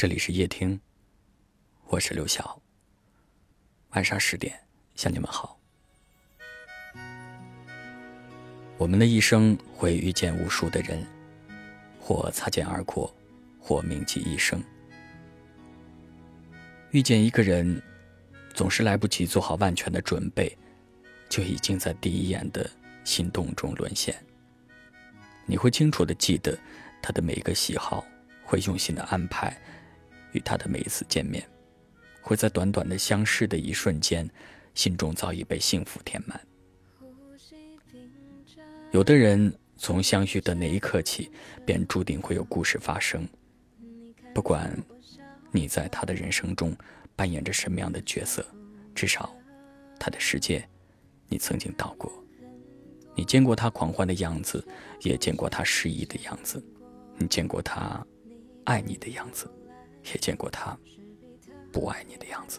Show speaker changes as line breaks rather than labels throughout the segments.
这里是夜听，我是刘晓。晚上十点向你们好。我们的一生会遇见无数的人，或擦肩而过，或铭记一生。遇见一个人，总是来不及做好万全的准备，就已经在第一眼的心动中沦陷。你会清楚的记得他的每一个喜好，会用心的安排。与他的每一次见面，会在短短的相识的一瞬间，心中早已被幸福填满。有的人从相遇的那一刻起，便注定会有故事发生。不管你在他的人生中扮演着什么样的角色，至少他的世界你曾经到过。你见过他狂欢的样子，也见过他失意的样子，你见过他爱你的样子。也见过他不爱你的样子。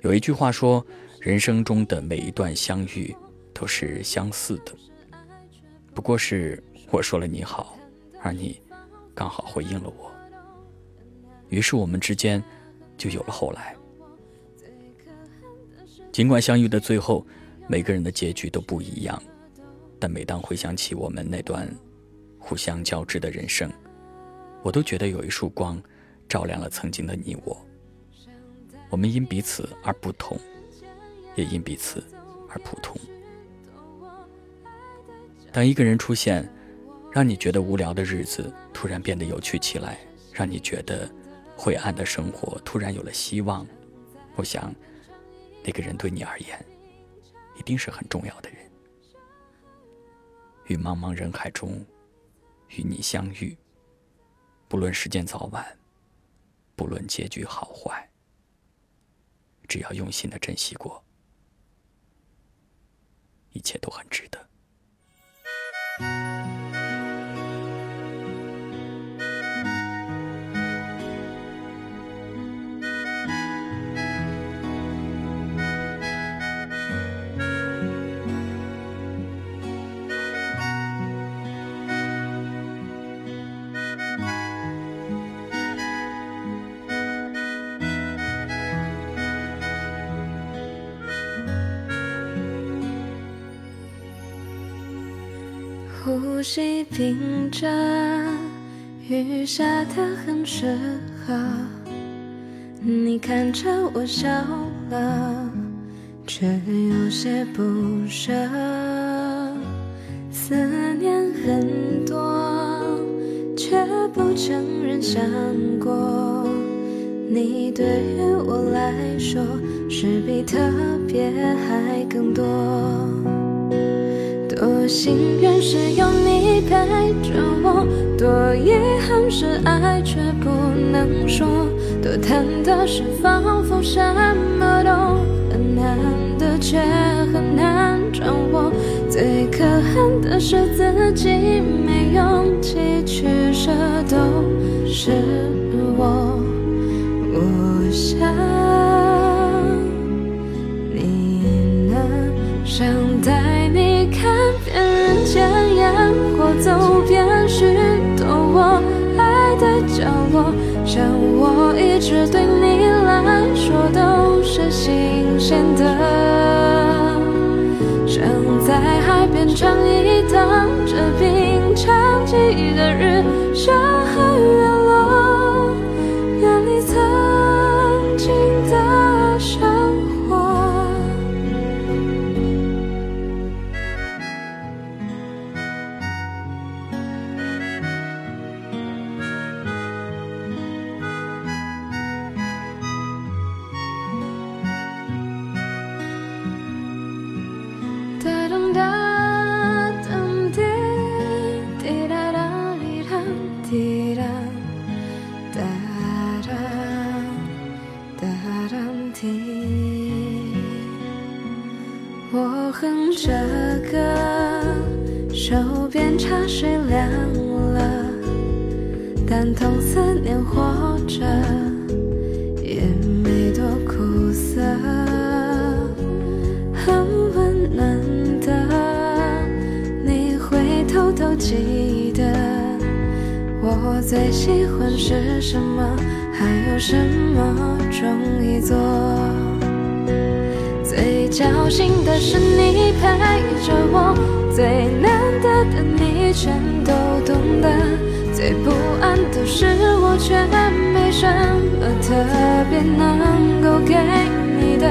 有一句话说：“人生中的每一段相遇都是相似的，不过是我说了你好，而你刚好回应了我，于是我们之间就有了后来。尽管相遇的最后，每个人的结局都不一样，但每当回想起我们那段互相交织的人生。”我都觉得有一束光，照亮了曾经的你我。我们因彼此而不同，也因彼此而普通。当一个人出现，让你觉得无聊的日子突然变得有趣起来，让你觉得灰暗的生活突然有了希望，我想，那个人对你而言，一定是很重要的人。于茫茫人海中，与你相遇。不论时间早晚，不论结局好坏，只要用心的珍惜过，一切都很值得。
呼吸停着，雨下的很适合。你看着我笑了，却有些不舍。思念很多，却不承认想过。你对于我来说，是比特别还更多。多幸运是有你陪着我，多遗憾是爱却不能说，多忐忑是仿佛什么都很难得却很难掌握，最可恨的是自己没勇气去舍，都一直对你来说都是新鲜的，像在海边尝一趟哼着歌，手边茶水凉了，但同思念活着也没多苦涩，很温暖的，你会偷偷记得我最喜欢是什么？还有什么容易做？侥幸的是你陪着我，最难得的你全都懂得，最不安的是我却没什么特别能够给你的，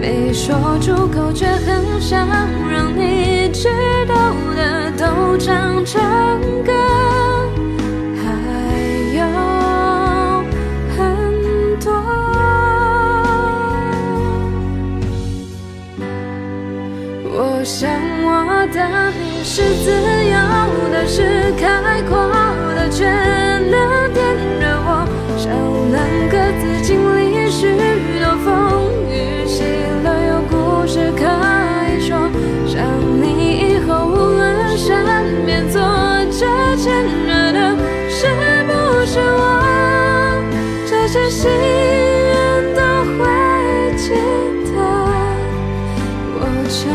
没说出口却很想让你知道的都唱成歌。的你是自由的，是开阔的，却能点燃我。少两个字，经历许多风雨，写了有故事可以说。想你以后，无论身边坐着牵着的，是不是我？这些心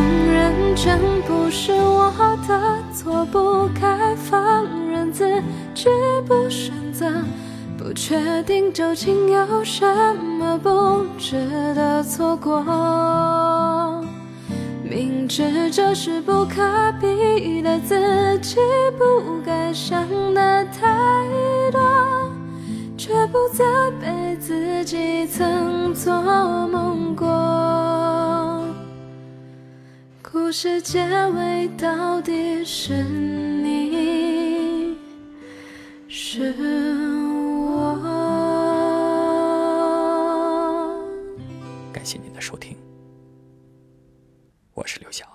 我承。全不是我的错，不该放任自己不选择，不确定究竟有什么不值得错过。明知这是不可比的，自己不该想的太多，却不再被自己曾做故事结尾，到底是你，是我。
感谢您的收听，我是刘翔。